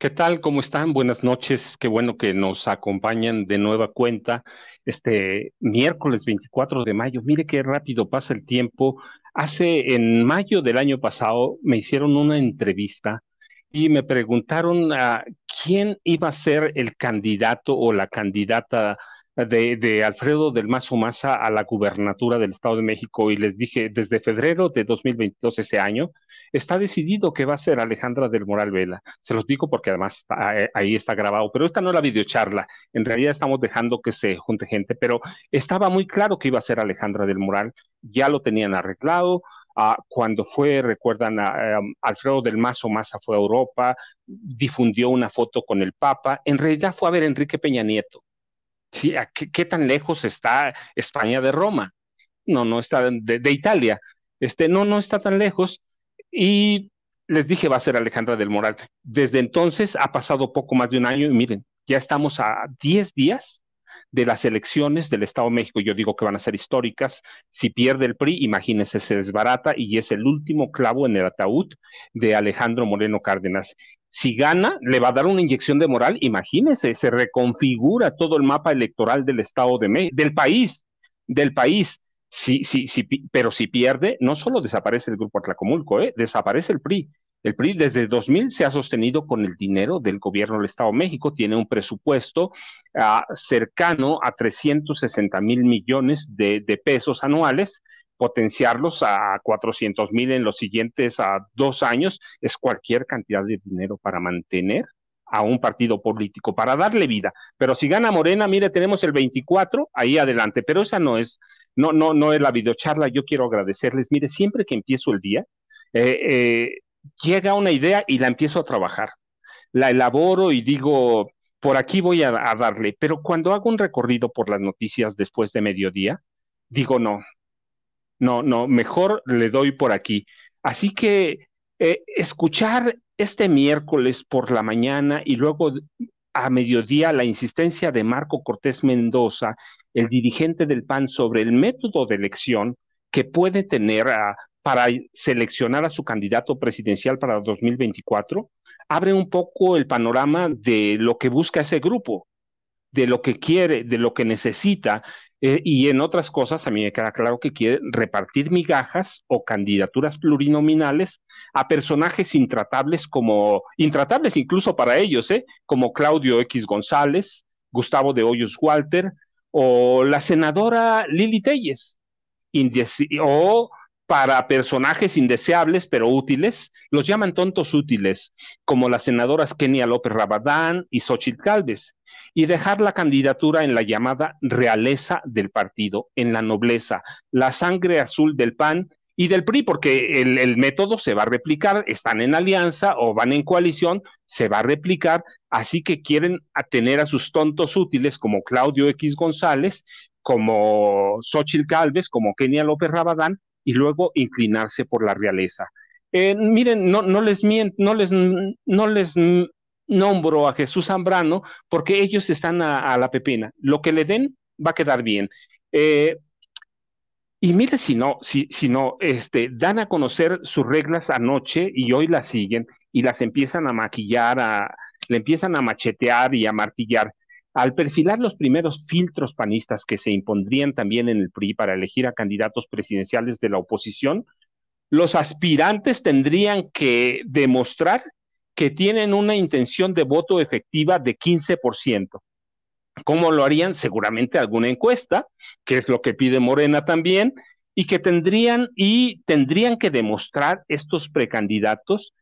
¿Qué tal? ¿Cómo están? Buenas noches. Qué bueno que nos acompañan de nueva cuenta este miércoles 24 de mayo. Mire qué rápido pasa el tiempo. Hace en mayo del año pasado me hicieron una entrevista y me preguntaron a quién iba a ser el candidato o la candidata de, Alfredo del Mazo Maza a la gubernatura del Estado de México y les dije desde febrero de 2022 ese año está decidido que va a ser Alejandra del Moral Vela. Se los digo porque además eh, ahí está grabado, pero esta no es la videocharla. En realidad estamos dejando que se junte gente, pero estaba muy claro que iba a ser Alejandra del Moral. Ya lo tenían arreglado. Uh, cuando fue, recuerdan, a, um, Alfredo del Mazo Maza fue a Europa, difundió una foto con el Papa. En realidad fue a ver a Enrique Peña Nieto. ¿Sí? ¿Qué, ¿Qué, tan lejos está España de Roma? No, no está de, de Italia. Este, no, no está tan lejos y les dije va a ser Alejandra del Moral. Desde entonces ha pasado poco más de un año y miren, ya estamos a 10 días de las elecciones del Estado de México. Yo digo que van a ser históricas. Si pierde el PRI, imagínense, se desbarata y es el último clavo en el ataúd de Alejandro Moreno Cárdenas. Si gana, le va a dar una inyección de moral, imagínense, se reconfigura todo el mapa electoral del Estado de México, del país, del país. Sí, sí, sí, pero si pierde, no solo desaparece el grupo Atlacomulco, ¿eh? desaparece el PRI. El PRI desde 2000 se ha sostenido con el dinero del gobierno del Estado de México, tiene un presupuesto uh, cercano a 360 mil millones de, pesos anuales, potenciarlos a 400 mil en los siguientes uh, dos años es cualquier cantidad de dinero para mantener a un partido político para darle vida. Pero si gana Morena, mire, tenemos el 24 ahí adelante, pero esa no es, no, no, no es la videocharla. Yo quiero agradecerles. Mire, siempre que empiezo el día, eh, eh, llega una idea y la empiezo a trabajar. La elaboro y digo, por aquí voy a, a darle. Pero cuando hago un recorrido por las noticias después de mediodía, digo, no, no, no, mejor le doy por aquí. Así que eh, escuchar este miércoles por la mañana y luego a mediodía la insistencia de Marco Cortés Mendoza, el dirigente del PAN, sobre el método de elección que puede tener a, para seleccionar a su candidato presidencial para 2024, abre un poco el panorama de lo que busca ese grupo, de lo que quiere, de lo que necesita, eh, y en otras cosas, a mí me queda claro que quiere repartir migajas o candidaturas plurinominales a personajes intratables como, intratables incluso para ellos, ¿eh? como Claudio X González, Gustavo de Hoyos Walter o la senadora Lili Telles, o para personajes indeseables pero útiles, los llaman tontos útiles, como las senadoras Kenia López Rabadán y Xochitl Calves y dejar la candidatura en la llamada realeza del partido, en la nobleza, la sangre azul del PAN y del PRI, porque el, método se va a replicar, están en alianza o van en coalición, se va a replicar, así que quieren tener a sus tontos útiles como Claudio X González, como Xochitl Calves, como Kenia López Rabadán, y luego inclinarse por la realeza. Eh, miren, no, no les miento, no les, no les nombro a Jesús Zambrano porque ellos están a, la pepina. Lo que le den va a quedar bien. Eh, Y mire si no, si, si no, este, dan a conocer sus reglas anoche y hoy las siguen y las empiezan a maquillar, le empiezan a machetear y a martillar. Al perfilar los primeros filtros panistas que se impondrían también en el PRI para elegir a candidatos presidenciales de la oposición, los aspirantes tendrían que demostrar que tienen una intención de voto efectiva de 15%. ¿Cómo lo harían? Seguramente alguna encuesta, que es lo que pide Morena también, y que tendrían y tendrían que demostrar estos precandidatos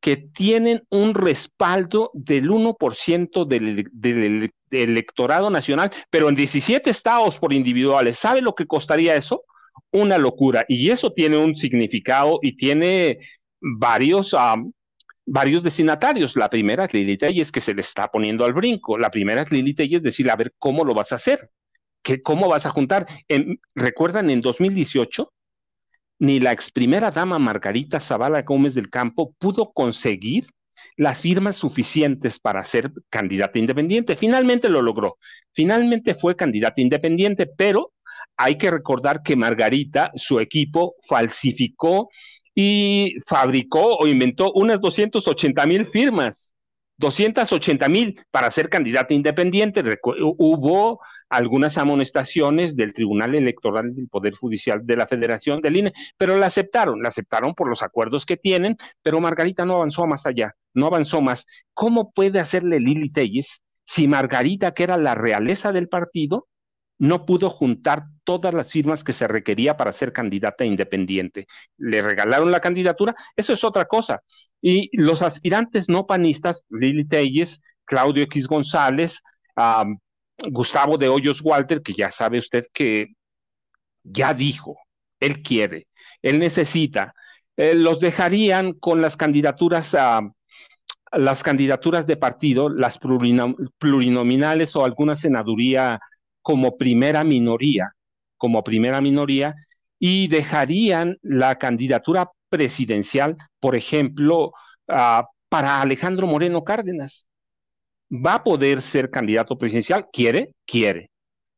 que tienen un respaldo del 1% del, del, electorado nacional, pero en 17 estados por individuales. ¿Sabe lo que costaría eso? Una locura. Y eso tiene un significado y tiene varios, varios destinatarios. La primera es que se le está poniendo al brinco. La primera es decir, a ver, ¿cómo lo vas a hacer? ¿Qué, ¿Cómo vas a juntar? ¿Recuerdan en 2018? Ni la ex primera dama Margarita Zavala Gómez del Campo pudo conseguir las firmas suficientes para ser candidata independiente. Finalmente lo logró. Finalmente fue candidata independiente, pero hay que recordar que Margarita, su equipo, falsificó y fabricó o inventó unas 280 mil firmas. 280 mil para ser candidata independiente. Hubo algunas amonestaciones del Tribunal Electoral del Poder Judicial de la Federación del INE, pero la aceptaron, la aceptaron por los acuerdos que tienen, pero Margarita no avanzó más allá, no avanzó más. ¿Cómo puede hacerle Lili Telles si Margarita, que era la realeza del partido, no pudo juntar todas las firmas que se requería para ser candidata independiente. Le regalaron la candidatura, eso es otra cosa. Y los aspirantes no panistas, Lili Telles, Claudio X González, Gustavo de Hoyos Walter, que ya sabe usted que ya dijo, él quiere, él necesita, eh, los dejarían con las candidaturas a las candidaturas de partido, las plurinominales o alguna senaduría como primera minoría, como primera minoría, y dejarían la candidatura presidencial, por ejemplo, uh, para Alejandro Moreno Cárdenas. ¿Va a poder ser candidato presidencial? ¿Quiere? Quiere.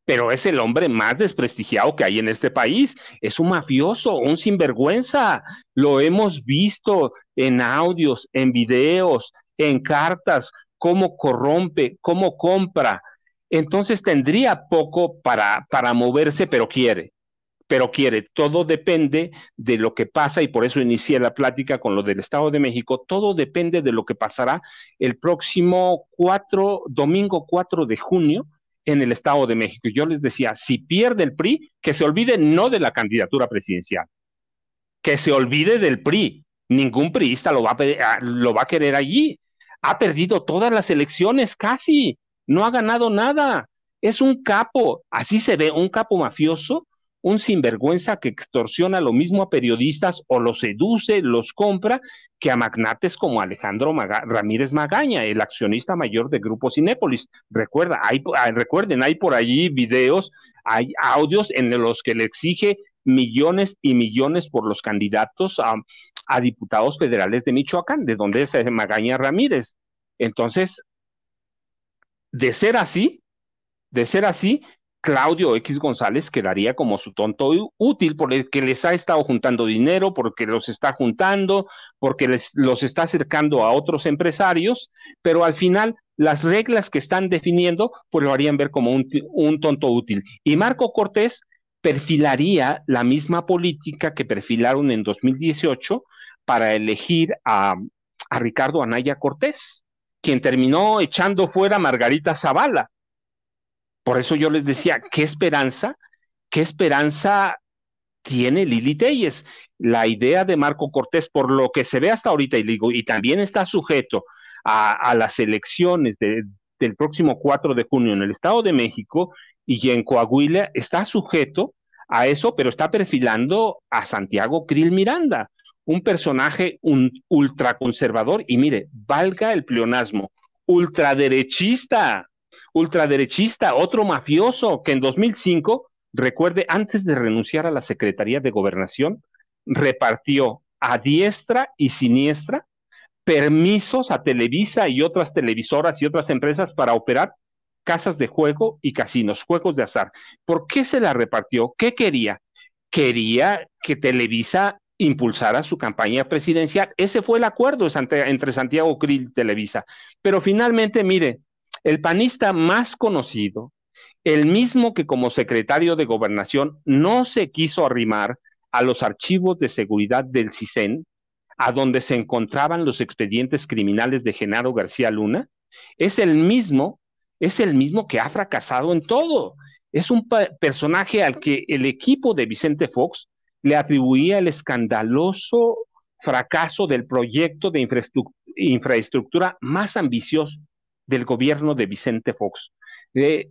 Pero es el hombre más desprestigiado que hay en este país. Es un mafioso, un sinvergüenza. Lo hemos visto en audios, en videos, en cartas, cómo corrompe, cómo compra, entonces tendría poco para, para moverse, pero quiere, pero quiere. Todo depende de lo que pasa y por eso inicié la plática con lo del Estado de México. Todo depende de lo que pasará el próximo 4, domingo 4 de junio en el Estado de México. Yo les decía, si pierde el PRI, que se olvide no de la candidatura presidencial, que se olvide del PRI. Ningún priista lo va a, lo va a querer allí. Ha perdido todas las elecciones casi no ha ganado nada. Es un capo, así se ve, un capo mafioso, un sinvergüenza que extorsiona lo mismo a periodistas o los seduce, los compra, que a magnates como Alejandro Ramírez Magaña, el accionista mayor de Grupo Cinépolis. Recuerda, hay, ah, recuerden, hay por allí videos, hay audios en los que le exige millones y millones por los candidatos a, a diputados federales de Michoacán, de donde es Magaña Ramírez. Entonces, de ser así, de ser así, Claudio X González quedaría como su tonto útil porque les ha estado juntando dinero, porque los está juntando, porque les, los está acercando a otros empresarios, pero al final las reglas que están definiendo pues lo harían ver como un, un tonto útil. Y Marco Cortés perfilaría la misma política que perfilaron en 2018 para elegir a, a Ricardo Anaya Cortés quien terminó echando fuera a Margarita Zavala. Por eso yo les decía, ¿qué esperanza? ¿Qué esperanza tiene Lili Telles? La idea de Marco Cortés, por lo que se ve hasta ahorita, y, digo, y también está sujeto a, las elecciones del próximo 4 de junio en el Estado de México y en Coahuila, está sujeto a eso, pero está perfilando a Santiago Krill Miranda un personaje un ultraconservador y mire, valga el pleonasmo, ultraderechista, ultraderechista, otro mafioso que en 2005, recuerde, antes de renunciar a la Secretaría de Gobernación, repartió a diestra y siniestra permisos a Televisa y otras televisoras y otras empresas para operar casas de juego y casinos, juegos de azar. ¿Por qué se la repartió? ¿Qué quería? quería que Televisa impulsara su campaña presidencial. Ese fue el acuerdo entre Santiago Krill y Televisa. Pero finalmente, mire, el panista más conocido, el mismo que como secretario de gobernación no se quiso arrimar a los archivos de seguridad del CISEN, a donde se encontraban los expedientes criminales de Genaro García Luna, es el mismo, es el mismo que ha fracasado en todo. Es un personaje al que el equipo de Vicente Fox le atribuía el escandaloso fracaso del proyecto de infraestructura más ambicioso del gobierno de Vicente Fox. Le,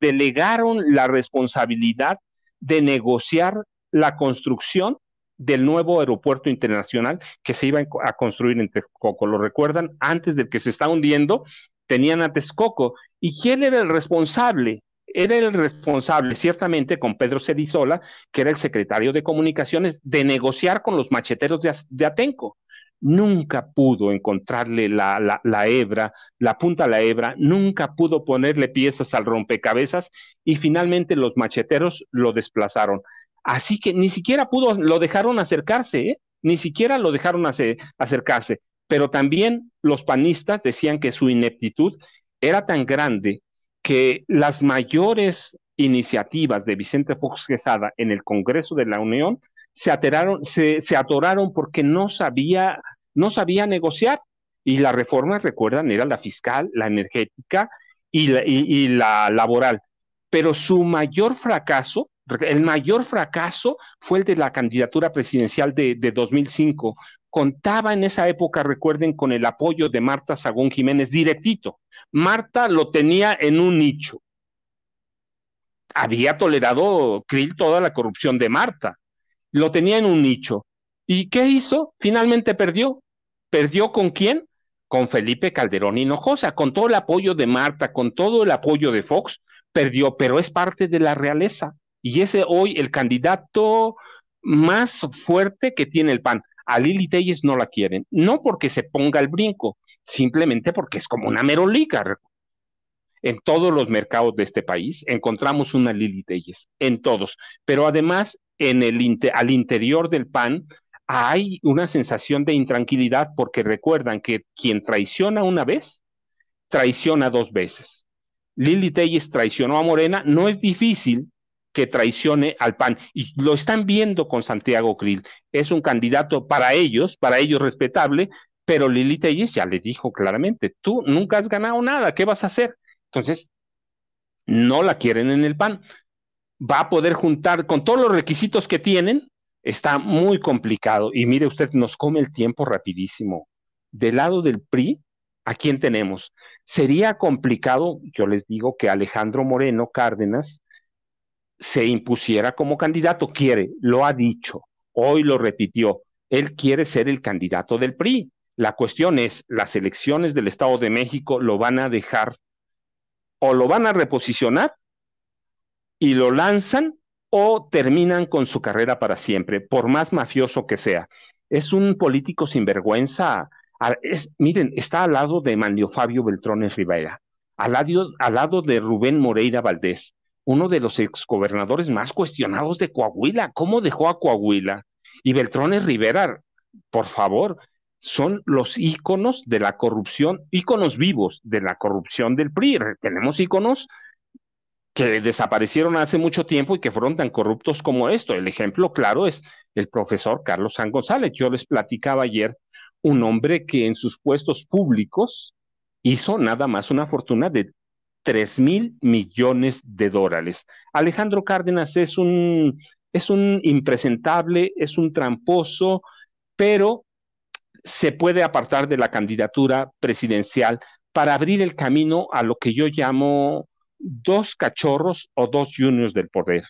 delegaron la responsabilidad de negociar la construcción del nuevo aeropuerto internacional que se iba a construir en Texcoco. ¿Lo recuerdan? Antes de que se está hundiendo, tenían a Texcoco. ¿Y quién era el responsable? Era el responsable, ciertamente, con Pedro Cedizola, que era el secretario de Comunicaciones, de negociar con los macheteros de Atenco nunca pudo encontrarle la, la, hebra, la punta a la hebra, nunca pudo ponerle piezas al rompecabezas y finalmente los macheteros lo desplazaron. Así que ni siquiera pudo, lo dejaron acercarse, ¿eh? ni siquiera lo dejaron acercarse. Pero también los panistas decían que su ineptitud era tan grande que las mayores iniciativas de Vicente Fox Quesada en el Congreso de la Unión se, ateraron, se, se atoraron porque no sabía no sabía negociar. Y las reformas, recuerdan, era la fiscal, la energética y la, laboral. Pero su mayor fracaso, el mayor fracaso fue el de la candidatura presidencial de, de 2005. Contaba en esa época, recuerden, con el apoyo de Marta Sagún Jiménez directito. Marta lo tenía en un nicho. Había tolerado Krill toda la corrupción de Marta. Lo tenía en un nicho. ¿Y qué hizo? Finalmente perdió. ¿Perdió con quién? Con Felipe Calderón Hinojosa, con todo el apoyo de Marta, con todo el apoyo de Fox, perdió, pero es parte de la realeza. Y ese hoy el candidato más fuerte que tiene el PAN. A Lili Telles no la quieren, no porque se ponga el brinco, simplemente porque es como una merolica. En todos los mercados de este país encontramos una Lili Telles, en todos, pero además en el al interior del PAN hay una sensación de intranquilidad porque recuerdan que quien traiciona una vez, traiciona dos veces. Lili Telles traicionó a Morena, no es difícil que traicione al PAN. Y lo están viendo con Santiago Krill. Es un candidato para ellos, para ellos respetable, pero Lili Telles ya le dijo claramente, tú nunca has ganado nada, ¿qué vas a hacer? Entonces, no la quieren en el PAN. Va a poder juntar con todos los requisitos que tienen, está muy complicado. Y mire usted, nos come el tiempo rapidísimo. Del lado del PRI, ¿a quién tenemos? Sería complicado, yo les digo, que Alejandro Moreno Cárdenas se impusiera como candidato. Quiere, lo ha dicho, hoy lo repitió. Él quiere ser el candidato del PRI. La cuestión es, las elecciones del Estado de México lo van a dejar o lo van a reposicionar y lo lanzan o terminan con su carrera para siempre, por más mafioso que sea. Es un político sin vergüenza. miren, está al lado de Manlio Fabio Beltrones Rivera, al lado, al lado de Rubén Moreira Valdés, uno de los exgobernadores más cuestionados de Coahuila. ¿Cómo dejó a Coahuila? Y Beltrones Rivera, por favor, son los íconos de la corrupción, íconos vivos de la corrupción del PRI. Tenemos íconos que desaparecieron hace mucho tiempo y que fueron tan corruptos como esto. El ejemplo claro es el profesor Carlos San González. Yo les platicaba ayer un hombre que en sus puestos públicos hizo nada más una fortuna de 3 mil millones de dólares. Alejandro Cárdenas es un, es un impresentable, es un tramposo, pero se puede apartar de la candidatura presidencial para abrir el camino a lo que yo llamo dos cachorros o dos juniors del poder,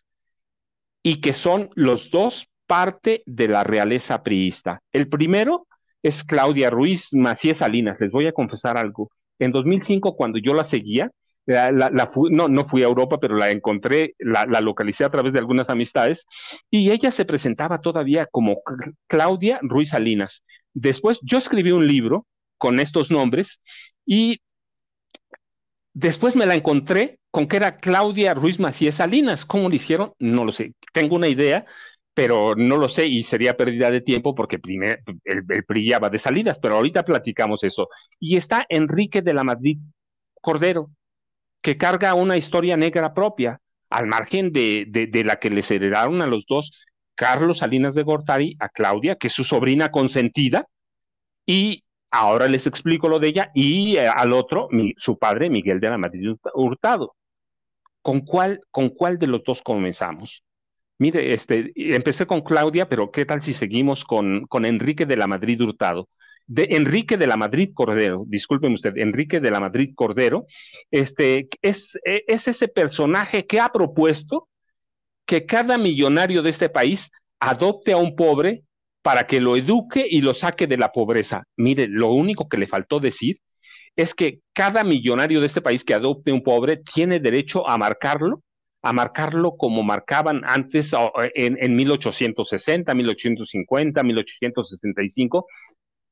y que son los dos parte de la realeza priista. El primero es Claudia Ruiz Macías Salinas. Les voy a confesar algo. En 2005, cuando yo la seguía, no, no fui a Europa, pero la encontré, la, localicé a través de algunas amistades, y ella se presentaba todavía como Claudia Ruiz Salinas. Después yo escribí un libro con estos nombres y después me la encontré con que era Claudia Ruiz Macías Salinas. ¿Cómo lo hicieron? No lo sé. Tengo una idea, pero no lo sé y sería pérdida de tiempo porque primer, el, el de salidas, pero ahorita platicamos eso. Y está Enrique de la Madrid Cordero, que carga una historia negra propia, al margen de, de, la que les heredaron a los dos, Carlos Salinas de Gortari, a Claudia, que es su sobrina consentida, y ahora les explico lo de ella, y eh, al otro, su padre, Miguel de la Madrid Hurtado. ¿Con cuál, ¿Con cuál de los dos comenzamos? Mire, este, empecé con Claudia, pero ¿qué tal si seguimos con, con Enrique de la Madrid Hurtado? De Enrique de la Madrid Cordero, discúlpeme usted, Enrique de la Madrid Cordero, este, es, es ese personaje que ha propuesto que cada millonario de este país adopte a un pobre para que lo eduque y lo saque de la pobreza. Mire, lo único que le faltó decir es que cada millonario de este país que adopte un pobre tiene derecho a marcarlo a marcarlo como marcaban antes en, en 1860, 1850, 1865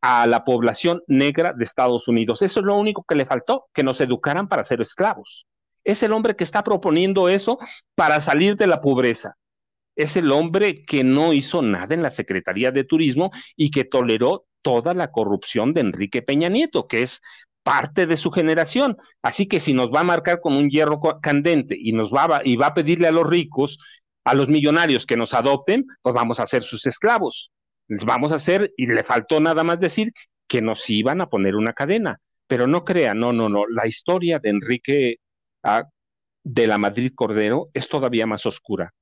a la población negra de Estados Unidos. Eso es lo único que le faltó, que nos educaran para ser esclavos. Es el hombre que está proponiendo eso para salir de la pobreza. Es el hombre que no hizo nada en la Secretaría de Turismo y que toleró toda la corrupción de Enrique Peña Nieto, que es parte de su generación. Así que si nos va a marcar con un hierro candente y nos va a, y va a pedirle a los ricos, a los millonarios que nos adopten, pues vamos a ser sus esclavos. Vamos a hacer, y le faltó nada más decir que nos iban a poner una cadena. Pero no crea, no, no, no. La historia de Enrique de la Madrid Cordero es todavía más oscura.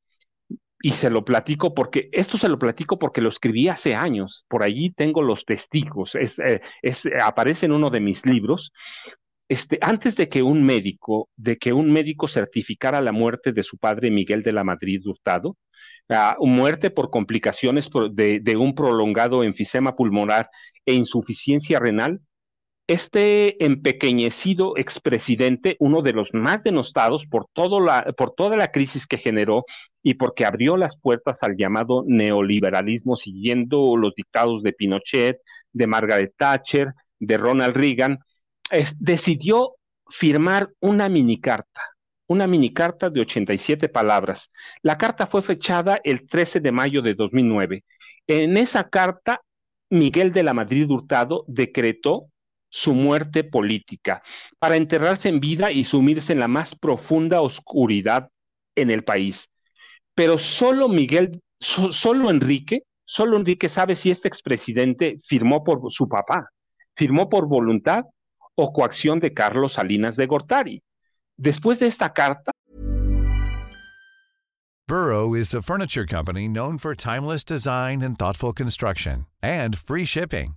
Y se lo platico porque, esto se lo platico porque lo escribí hace años, por allí tengo los testigos, es, eh, es, aparece en uno de mis libros. Este, antes de que un médico, de que un médico certificara la muerte de su padre Miguel de la Madrid Hurtado, uh, muerte por complicaciones de, de un prolongado enfisema pulmonar e insuficiencia renal, este empequeñecido expresidente, uno de los más denostados por, todo la, por toda la crisis que generó y porque abrió las puertas al llamado neoliberalismo siguiendo los dictados de Pinochet, de Margaret Thatcher, de Ronald Reagan, decidió firmar una minicarta, una minicarta de 87 palabras. La carta fue fechada el 13 de mayo de 2009. En esa carta, Miguel de la Madrid Hurtado decretó su muerte política, para enterrarse en vida y sumirse en la más profunda oscuridad en el país. Pero solo Miguel, solo Enrique, solo Enrique sabe si este expresidente firmó por su papá, firmó por voluntad o coacción de Carlos Salinas de Gortari. Después de esta carta, Burrow is a furniture company known for timeless design and thoughtful construction and free shipping.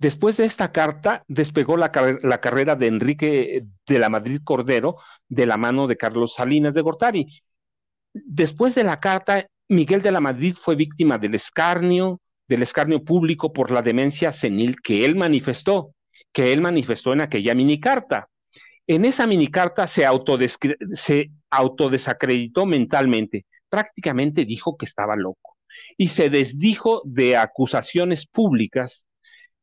Después de esta carta, despegó la, carrera de Enrique de la Madrid Cordero de la mano de Carlos Salinas de Gortari. Después de la carta, Miguel de la Madrid fue víctima del escarnio, del escarnio público por la demencia senil que él manifestó, que él manifestó en aquella minicarta. En esa minicarta se, se autodesacreditó mentalmente, prácticamente dijo que estaba loco y se desdijo de acusaciones públicas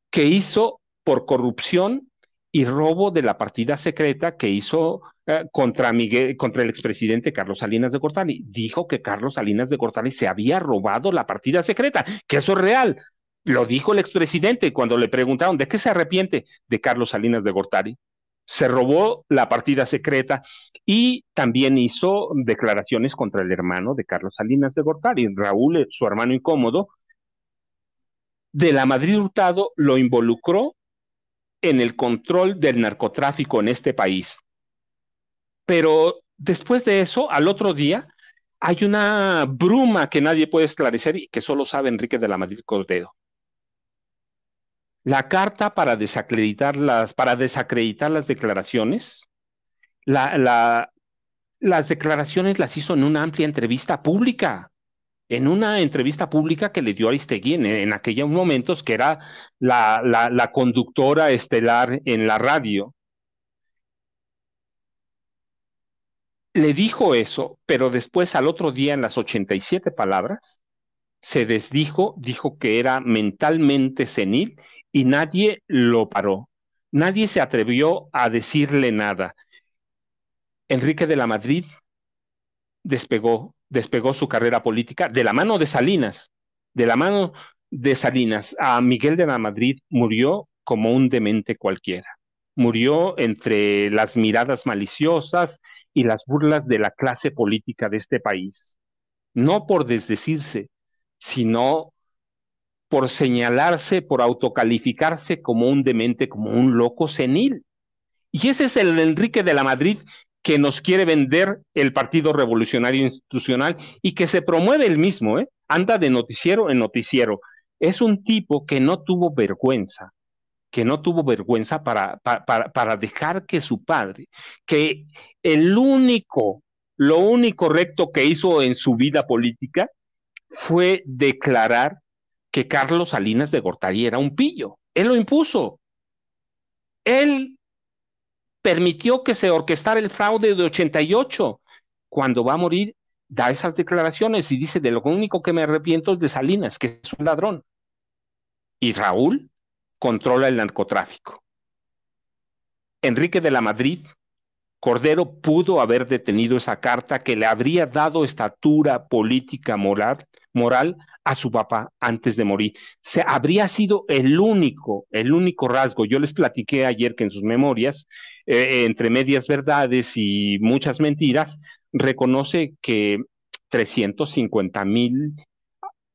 que hizo por corrupción y robo de la partida secreta que hizo eh, contra Miguel, contra el expresidente Carlos Salinas de Gortari. Dijo que Carlos Salinas de Gortari se había robado la partida secreta, que eso es real. Lo dijo el expresidente cuando le preguntaron de qué se arrepiente de Carlos Salinas de Gortari. se robó la partida secreta y también hizo declaraciones contra el hermano de Carlos Salinas de Gortari, Raúl, su hermano incómodo. De la Madrid Hurtado lo involucró en el control del narcotráfico en este país. Pero después de eso, al otro día, hay una bruma que nadie puede esclarecer y que solo sabe Enrique de la Madrid Cordero la carta para desacreditar las, para desacreditar las declaraciones, las declaraciones las hizo en una amplia entrevista pública, en una entrevista pública que le dio Aristegui en, en aquellos momentos, que era la, la conductora estelar en la radio. Le dijo eso, pero después al otro día en las 87 palabras, se desdijo, dijo que era mentalmente senil y nadie lo paró. Nadie se atrevió a decirle nada. Enrique de la Madrid despegó, despegó su carrera política de la mano de Salinas, de la mano de Salinas. A Miguel de la Madrid murió como un demente cualquiera. Murió entre las miradas maliciosas y las burlas de la clase política de este país. No por desdecirse, sino por señalarse, por autocalificarse como un demente, como un loco senil. Y ese es el Enrique de la Madrid que nos quiere vender el Partido Revolucionario Institucional y que se promueve el mismo, ¿eh? anda de noticiero en noticiero. Es un tipo que no tuvo vergüenza, que no tuvo vergüenza para, para, para dejar que su padre, que el único, lo único recto que hizo en su vida política fue declarar que Carlos Salinas de Gortari era un pillo. Él lo impuso. Él permitió que se orquestara el fraude de 88. Cuando va a morir, da esas declaraciones y dice, de lo único que me arrepiento es de Salinas, que es un ladrón. Y Raúl controla el narcotráfico. Enrique de la Madrid, Cordero pudo haber detenido esa carta que le habría dado estatura política moral, moral a su papá antes de morir. Se, habría sido el único, el único rasgo. Yo les platiqué ayer que en sus memorias, eh, entre medias verdades y muchas mentiras, reconoce que 350 mil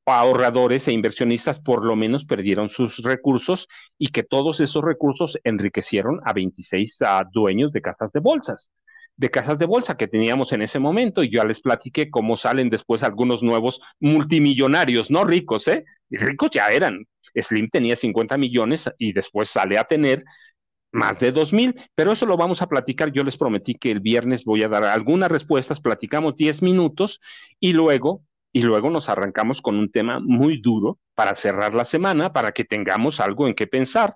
ahorradores e inversionistas por lo menos perdieron sus recursos y que todos esos recursos enriquecieron a 26 dueños de casas de bolsas de casas de bolsa que teníamos en ese momento y ya les platiqué cómo salen después algunos nuevos multimillonarios, no ricos, ¿eh? Ricos ya eran. Slim tenía 50 millones y después sale a tener más de 2 mil, pero eso lo vamos a platicar. Yo les prometí que el viernes voy a dar algunas respuestas, platicamos 10 minutos y luego, y luego nos arrancamos con un tema muy duro para cerrar la semana, para que tengamos algo en qué pensar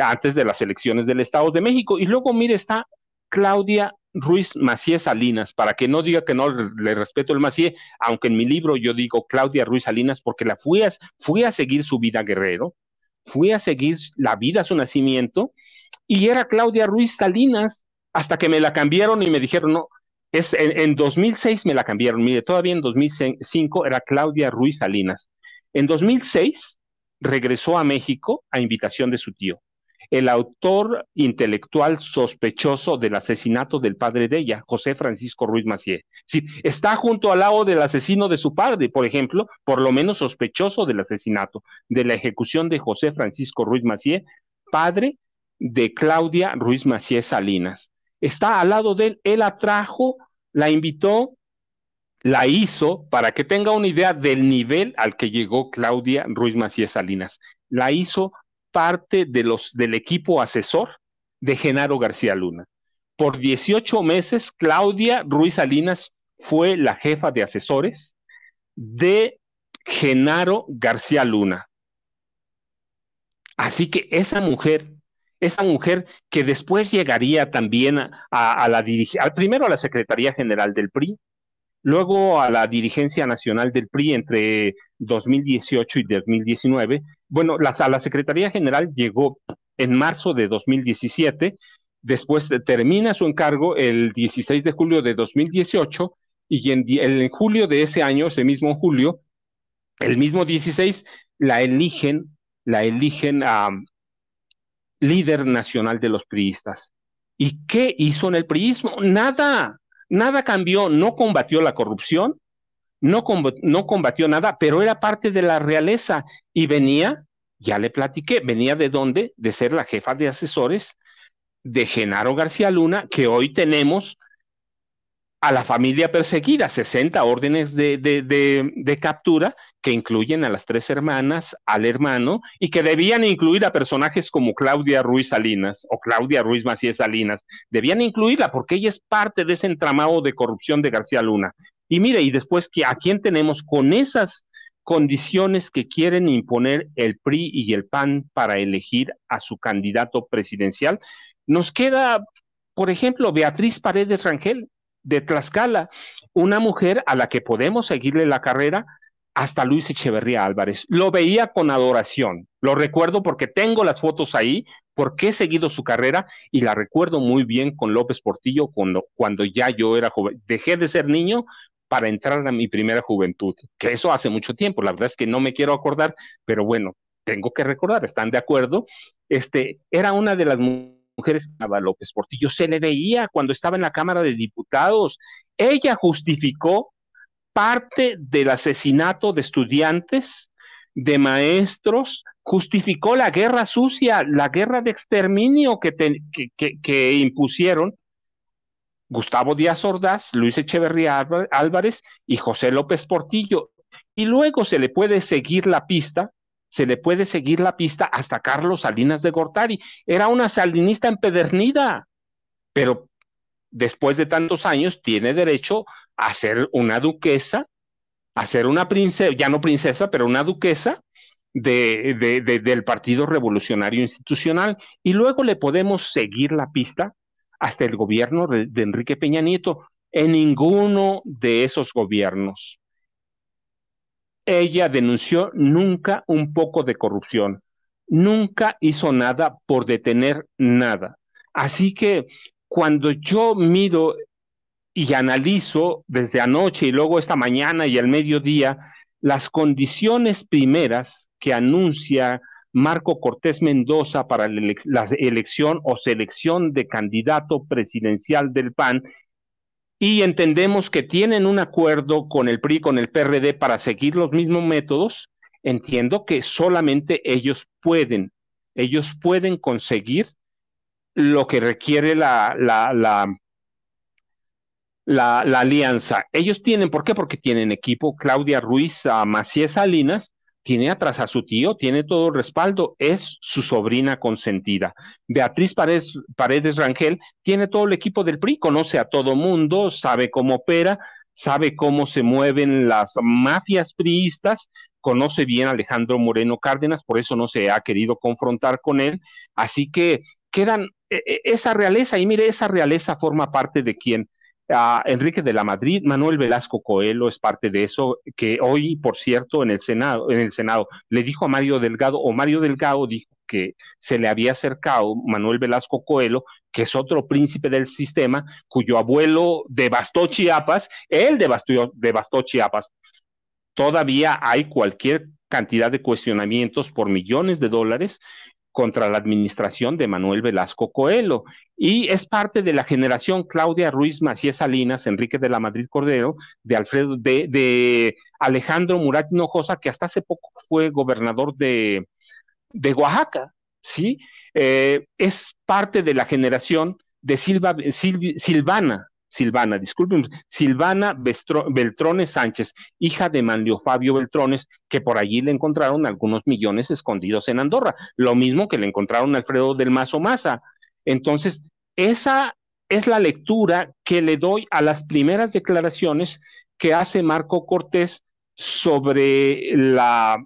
antes de las elecciones del Estado de México. Y luego, mire, está Claudia Ruiz Macié Salinas, para que no diga que no le respeto el Macié, aunque en mi libro yo digo Claudia Ruiz Salinas, porque la fui a, fui a seguir su vida guerrero, fui a seguir la vida, su nacimiento, y era Claudia Ruiz Salinas, hasta que me la cambiaron y me dijeron, no, es en, en 2006 me la cambiaron, mire, todavía en 2005 era Claudia Ruiz Salinas. En 2006 regresó a México a invitación de su tío el autor intelectual sospechoso del asesinato del padre de ella, José Francisco Ruiz Macié. Está junto al lado del asesino de su padre, por ejemplo, por lo menos sospechoso del asesinato, de la ejecución de José Francisco Ruiz Macié, padre de Claudia Ruiz Macié Salinas. Está al lado de él, él atrajo, la invitó, la hizo, para que tenga una idea del nivel al que llegó Claudia Ruiz Macié Salinas. La hizo parte de los, del equipo asesor de Genaro García Luna. Por 18 meses, Claudia Ruiz Salinas fue la jefa de asesores de Genaro García Luna. Así que esa mujer, esa mujer que después llegaría también a, a la primero a la Secretaría General del PRI, luego a la dirigencia nacional del PRI entre 2018 y 2019. Bueno, la, a la Secretaría General llegó en marzo de 2017, después termina su encargo el 16 de julio de 2018 y en, en julio de ese año, ese mismo julio, el mismo 16, la eligen, la eligen a líder nacional de los priistas. ¿Y qué hizo en el priismo? Nada, nada cambió, no combatió la corrupción, no, no combatió nada, pero era parte de la realeza y venía, ya le platiqué, venía de dónde? De ser la jefa de asesores de Genaro García Luna, que hoy tenemos a la familia perseguida, 60 órdenes de, de, captura que incluyen a las tres hermanas, al hermano, y que debían incluir a personajes como Claudia Ruiz Salinas o Claudia Ruiz Macías Salinas. Debían incluirla porque ella es parte de ese entramado de corrupción de García Luna. Y mire, y después, ¿a quién tenemos con esas condiciones que quieren imponer el PRI y el PAN para elegir a su candidato presidencial? Nos queda, por ejemplo, Beatriz Paredes Rangel, de Tlaxcala, una mujer a la que podemos seguirle la carrera hasta Luis Echeverría Álvarez. Lo veía con adoración, lo recuerdo porque tengo las fotos ahí, porque he seguido su carrera y la recuerdo muy bien con López Portillo cuando, cuando ya yo era joven. Dejé de ser niño para entrar a mi primera juventud, que eso hace mucho tiempo, la verdad es que no me quiero acordar, pero bueno, tengo que recordar, ¿están de acuerdo? Este, era una de las mujeres a López Portillo, se le veía cuando estaba en la Cámara de Diputados. Ella justificó parte del asesinato de estudiantes, de maestros, justificó la guerra sucia, la guerra de exterminio que, que, impusieron Gustavo Díaz Ordaz, Luis Echeverría Álvarez y José López Portillo. Y luego se le puede seguir la pista se le puede seguir la pista hasta Carlos Salinas de Gortari. Era una salinista empedernida, pero después de tantos años tiene derecho a ser una duquesa, a ser una princesa, ya no princesa, pero una duquesa de, del Partido Revolucionario Institucional. Y luego le podemos seguir la pista hasta el gobierno de Enrique Peña Nieto. En ninguno de esos gobiernos ella denunció nunca un poco de corrupción, nunca hizo nada por detener nada. Así que cuando yo miro y analizo desde anoche y luego esta mañana y al mediodía las condiciones primeras que anuncia Marco Cortés Mendoza para la elección o selección de candidato presidencial del PAN y entendemos que tienen un acuerdo con el PRI, con el PRD para seguir los mismos métodos, entiendo que solamente ellos pueden, ellos pueden conseguir lo que requiere la, la, la, alianza. Ellos tienen, ¿por qué? Porque tienen equipo. Claudia Ruiz, a Macías Salinas, tiene atrás a su tío, tiene todo el respaldo, es su sobrina consentida. Beatriz Paredes, Rangel tiene todo el equipo del PRI, conoce a todo mundo, sabe cómo opera, sabe cómo se mueven las mafias priistas, conoce bien a Alejandro Moreno Cárdenas, por eso no se ha querido confrontar con él, así que quedan e, e, esa realeza, y mire, esa realeza forma parte de quien a Enrique de la Madrid, Manuel Velasco Coelho es parte de eso, que hoy, por cierto, en el Senado, en el Senado, le dijo a Mario Delgado, o Mario Delgado dijo que se le había acercado Manuel Velasco Coelho, que es otro príncipe del sistema, cuyo abuelo devastó Chiapas, él devastó, devastó Chiapas. Todavía hay cualquier cantidad de cuestionamientos por millones de dólares contra la administración de Manuel Velasco Coelho y es parte de la generación Claudia Ruiz Macías Salinas, Enrique de la Madrid Cordero, de Alfredo, de, de Alejandro Murat Hinojosa, que hasta hace poco fue gobernador de, de Oaxaca, ¿sí? Eh, es parte de la generación de Silva, Silvana Silvana, disculpen, Silvana Beltrones Sánchez, hija de Manlio Fabio Beltrones, que por allí le encontraron algunos millones escondidos en Andorra, lo mismo que le encontraron Alfredo del Mazo Maza. Entonces, esa es la lectura que le doy a las primeras declaraciones que hace Marco Cortés sobre la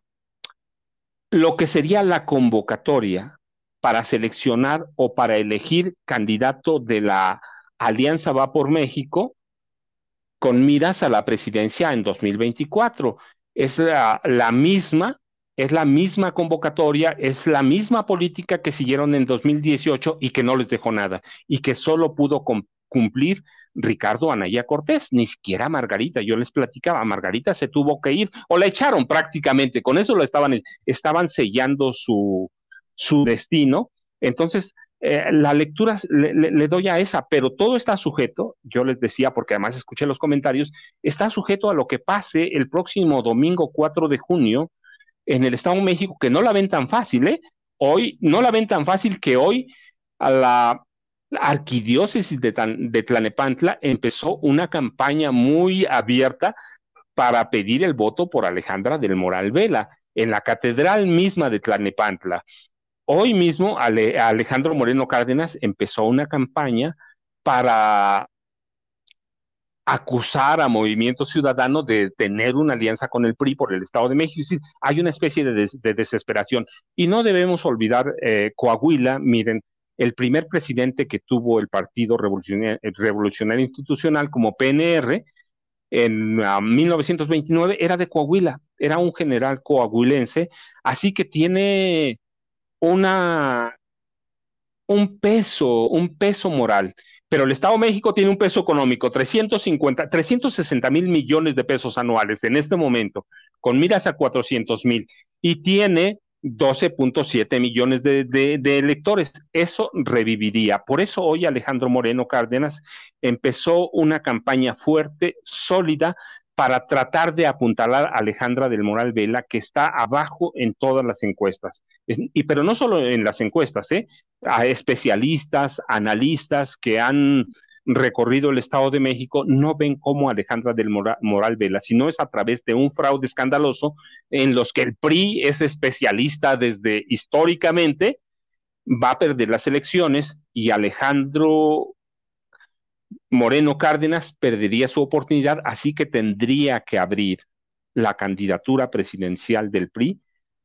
lo que sería la convocatoria para seleccionar o para elegir candidato de la Alianza va por México con miras a la presidencia en 2024. Es la, misma, es la misma convocatoria, es la misma política que siguieron en 2018 y que no les dejó nada y que solo pudo cumplir Ricardo Anaya Cortés, ni siquiera Margarita. Yo les platicaba, Margarita se tuvo que ir o la echaron prácticamente, con eso lo estaban, estaban sellando su, su destino. Entonces, eh, la lectura le, doy a esa, pero todo está sujeto, yo les decía, porque además escuché los comentarios, está sujeto a lo que pase el próximo domingo 4 de junio en el Estado de México, que no la ven tan fácil, ¿eh? Hoy, no la ven tan fácil que hoy a la, arquidiócesis de, de Tlanepantla empezó una campaña muy abierta para pedir el voto por Alejandra del Moral Vela en la catedral misma de Tlanepantla. Hoy mismo Alejandro Moreno Cárdenas empezó una campaña para acusar a Movimiento Ciudadano de tener una alianza con el PRI por el Estado de México. Es decir, hay una especie de, desesperación. Y no debemos olvidar eh, Coahuila, miren, el primer presidente que tuvo el Partido Revolucionario, Institucional como PNR en 1929 ah, era de Coahuila, era un general coahuilense, así que tiene una, un peso, un peso moral. Pero el Estado de México tiene un peso económico, 350, 360 mil millones de pesos anuales en este momento, con miras a 400 mil, y tiene 12.7 millones de, de, electores. Eso reviviría. Por eso hoy Alejandro Moreno Cárdenas empezó una campaña fuerte, sólida, para tratar de apuntalar a Alejandra del Moral Vela, que está abajo en todas las encuestas. y, pero no solo en las encuestas, ¿eh? a especialistas, analistas que han recorrido el Estado de México no ven cómo Alejandra del Moral, Vela, sino es a través de un fraude escandaloso en los que el PRI es especialista desde históricamente, va a perder las elecciones y Alejandro Moreno Cárdenas perdería su oportunidad, así que tendría que abrir la candidatura presidencial del PRI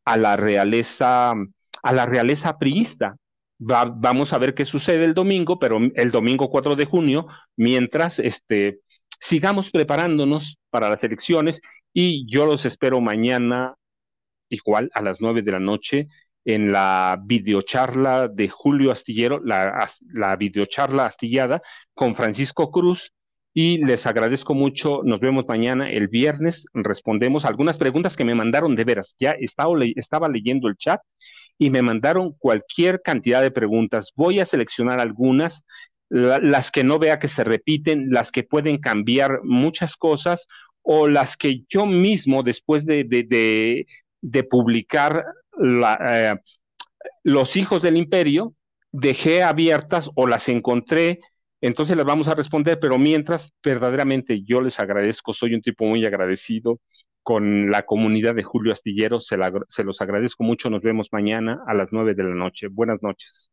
a la realeza, a la realeza priista. vamos a ver qué sucede el domingo, pero el domingo 4 de junio, mientras este, sigamos preparándonos para las elecciones y yo los espero mañana igual a las 9 de la noche en la videocharla de Julio Astillero, la, la videocharla astillada con Francisco Cruz. Y les agradezco mucho. Nos vemos mañana, el viernes. Respondemos algunas preguntas que me mandaron de veras. Ya estaba, estaba leyendo el chat y me mandaron cualquier cantidad de preguntas. Voy a seleccionar algunas, las que no vea que se repiten, las que pueden cambiar muchas cosas o las que yo mismo, después de, de, de publicar la, eh, los hijos del imperio, dejé abiertas o las encontré, entonces les vamos a responder, pero mientras verdaderamente yo les agradezco, soy un tipo muy agradecido con la comunidad de Julio Astillero, se, se los agradezco mucho, nos vemos mañana a las nueve de la noche. Buenas noches.